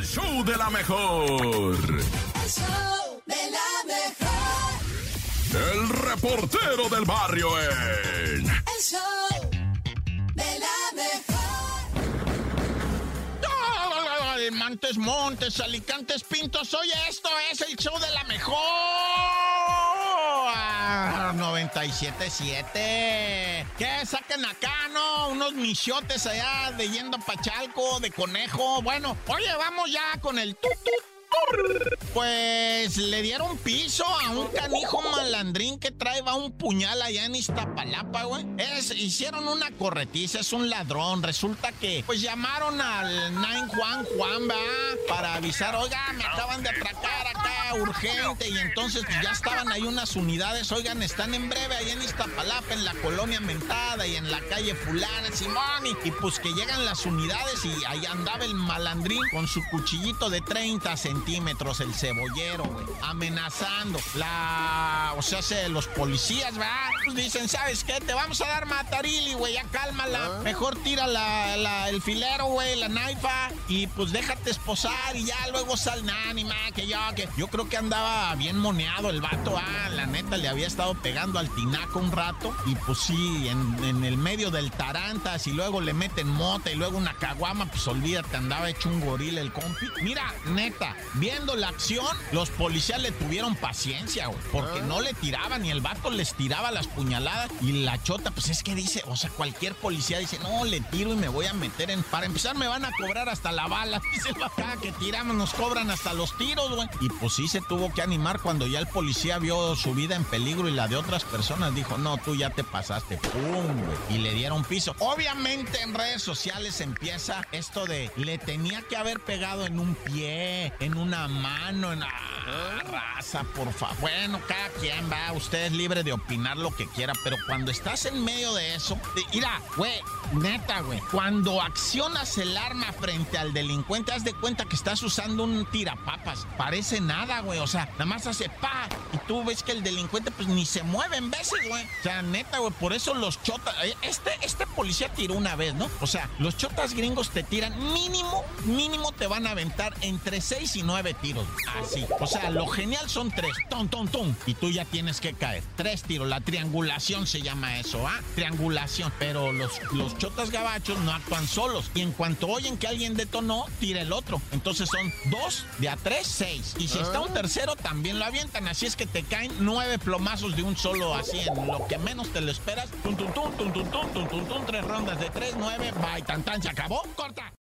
el show de la mejor. El show de la mejor. El reportero del barrio en. El show de la mejor. Montes, Montes, Alicantes, Pintos. Oye, esto es el show de la mejor. Ah, 97.7. ¿Qué saquen acá, no? Unos michotes allá de yendo Pachalco, de conejo. Bueno, oye, vamos ya con el tut, tut. Pues le dieron piso a un canijo malandrín que traeba un puñal allá en Iztapalapa, güey. Es, hicieron una corretiza, es un ladrón. Resulta que, pues llamaron al 9 Juan Juan, va, para avisar, oiga, me acaban de atracar urgente. Y entonces pues, ya estaban ahí unas unidades, oigan, están en breve allá en Iztapalapa, en la colonia Mentada y en la calle Fulana, Simón. Y, y pues que llegan las unidades y ahí andaba el malandrín con su cuchillito de 30 centímetros, el cebollero, güey, amenazando. La, o sea, se, los policías, ¿verdad? Pues dicen, ¿sabes qué? Te vamos a dar matarili, güey, ya cálmala. Mejor tira la, la- el filero, güey, la naifa, y pues déjate esposar y ya luego sal ánima, que yo, que yo creo que andaba bien moneado el vato, ah, la neta le había estado pegando al tinaco un rato, y pues sí, en, en el medio del tarantas, y luego le meten mota y luego una caguama, pues olvídate, andaba hecho un gorila el compi. Mira, neta, viendo la acción, los policías le tuvieron paciencia, güey, porque no le tiraban y el vato les tiraba las puñaladas y la chota, pues es que dice, o sea, cualquier policía dice, no, le tiro y me voy a meter en... Para empezar me van a cobrar hasta la bala, dice el acá que tiramos, nos cobran hasta los tiros, güey. Y pues sí se tuvo que animar cuando ya el policía vio su vida en peligro y la de otras personas, dijo, no, tú ya te pasaste, pum, güey. Y le dieron piso. Obviamente en redes sociales empieza esto de, le tenía que haber pegado en un pie, en una mano, en... Ah, raza, por favor. Bueno, cada quien va, usted es libre de opinar lo que quiera, pero cuando estás en medio de eso, mira, güey, neta, güey, cuando accionas el arma frente al delincuente, haz de cuenta que estás usando un tirapapas. Parece nada, güey, o sea, nada más hace pa, y tú ves que el delincuente pues ni se mueve en veces, güey. O sea, neta, güey, por eso los chotas, eh, este, este policía tiró una vez, ¿no? O sea, los chotas gringos te tiran mínimo, mínimo te van a aventar entre 6 y 9 tiros. Así. O sea, lo genial son tres. Ton, ton, ton. Y tú ya tienes que caer. Tres tiros. La triangulación se llama eso, ¿ah? Triangulación. Pero los, los chotas gabachos no actúan solos. Y en cuanto oyen que alguien detonó, tira el otro. Entonces son dos, de a tres, seis. Y si está un tercero, también lo avientan. Así es que te caen nueve plomazos de un solo, así en lo que menos te lo esperas. Tum, tum, tum, tum, tum, tum, tum, tum, tum, tres rondas de tres, nueve. Bye, tan, tan, se acabó. Corta.